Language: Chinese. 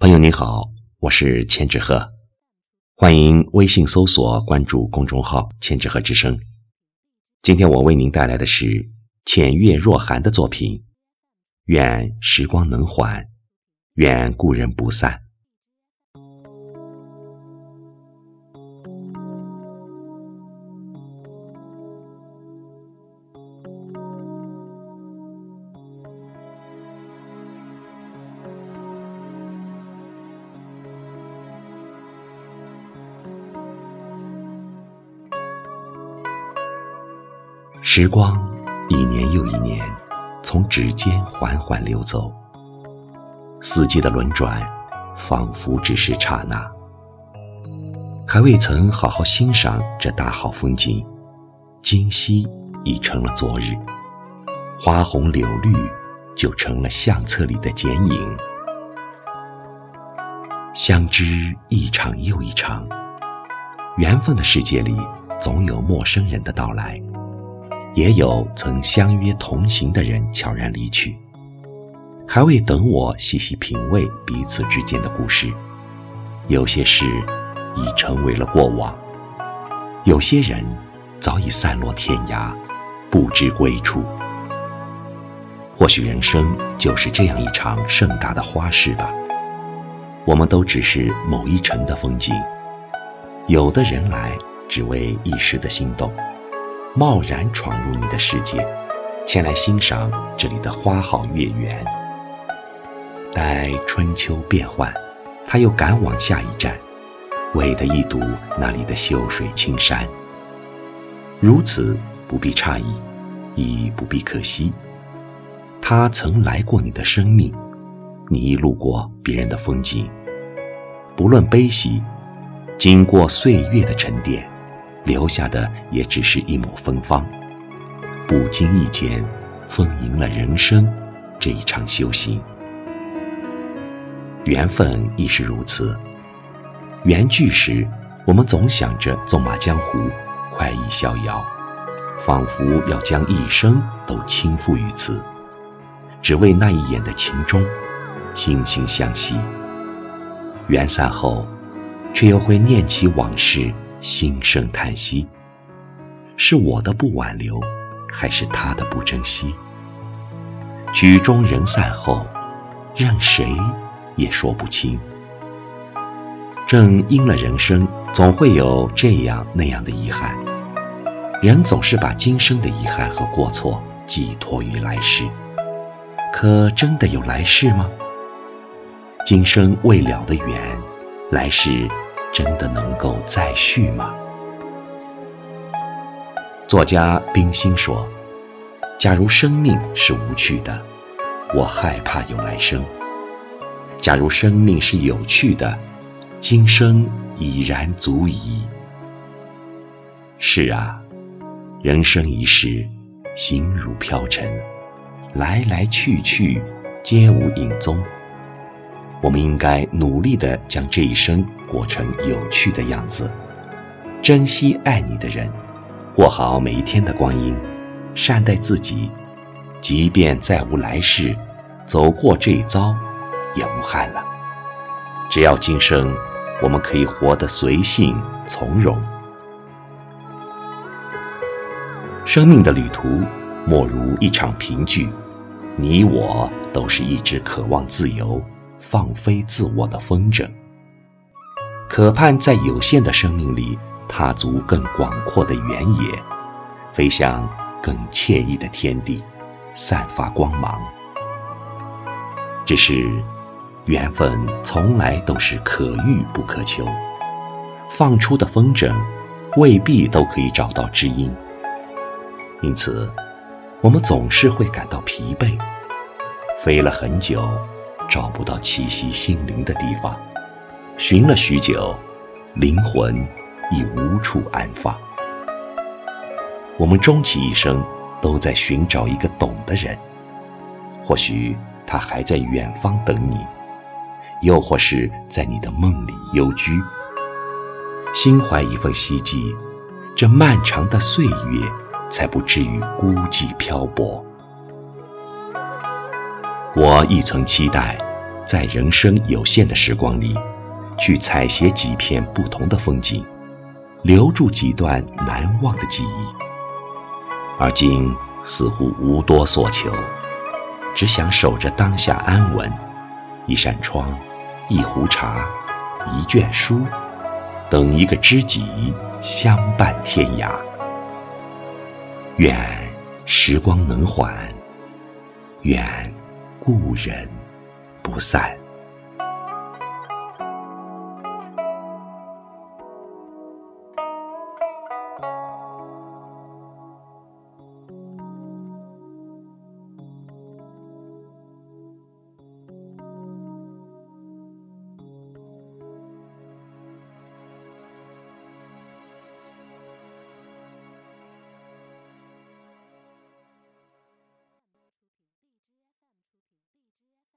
朋友你好，我是千纸鹤，欢迎微信搜索关注公众号“千纸鹤之声”。今天我为您带来的是浅月若寒的作品。愿时光能缓，愿故人不散。时光一年又一年，从指尖缓缓流走。四季的轮转，仿佛只是刹那。还未曾好好欣赏这大好风景，今夕已成了昨日。花红柳绿，就成了相册里的剪影。相知一场又一场，缘分的世界里，总有陌生人的到来。也有曾相约同行的人悄然离去，还未等我细细品味彼此之间的故事，有些事已成为了过往，有些人早已散落天涯，不知归处。或许人生就是这样一场盛大的花事吧，我们都只是某一城的风景，有的人来只为一时的心动。贸然闯入你的世界，前来欣赏这里的花好月圆。待春秋变换，他又赶往下一站，为的一睹那里的秀水青山。如此不必诧异，亦不必可惜。他曾来过你的生命，你路过别人的风景，不论悲喜，经过岁月的沉淀。留下的也只是一抹芬芳，不经意间，丰盈了人生这一场修行。缘分亦是如此。缘聚时，我们总想着纵马江湖，快意逍遥，仿佛要将一生都倾覆于此，只为那一眼的情衷，惺惺相惜。缘散后，却又会念起往事。心生叹息，是我的不挽留，还是他的不珍惜？曲终人散后，让谁也说不清。正因了人生总会有这样那样的遗憾，人总是把今生的遗憾和过错寄托于来世。可真的有来世吗？今生未了的缘，来世。真的能够再续吗？作家冰心说：“假如生命是无趣的，我害怕有来生；假如生命是有趣的，今生已然足矣。”是啊，人生一世，形如飘尘，来来去去，皆无影踪。我们应该努力的将这一生过成有趣的样子，珍惜爱你的人，过好每一天的光阴，善待自己，即便再无来世，走过这一遭也无憾了。只要今生我们可以活得随性从容。生命的旅途莫如一场评剧，你我都是一只渴望自由。放飞自我的风筝，渴盼在有限的生命里踏足更广阔的原野，飞向更惬意的天地，散发光芒。只是，缘分从来都是可遇不可求，放出的风筝未必都可以找到知音，因此，我们总是会感到疲惫，飞了很久。找不到栖息心灵的地方，寻了许久，灵魂已无处安放。我们终其一生都在寻找一个懂的人，或许他还在远方等你，又或是在你的梦里幽居。心怀一份希冀，这漫长的岁月才不至于孤寂漂泊。我亦曾期待，在人生有限的时光里，去采撷几片不同的风景，留住几段难忘的记忆。而今似乎无多所求，只想守着当下安稳，一扇窗，一壶茶，一卷书，等一个知己，相伴天涯。愿时光能缓，愿故人不散。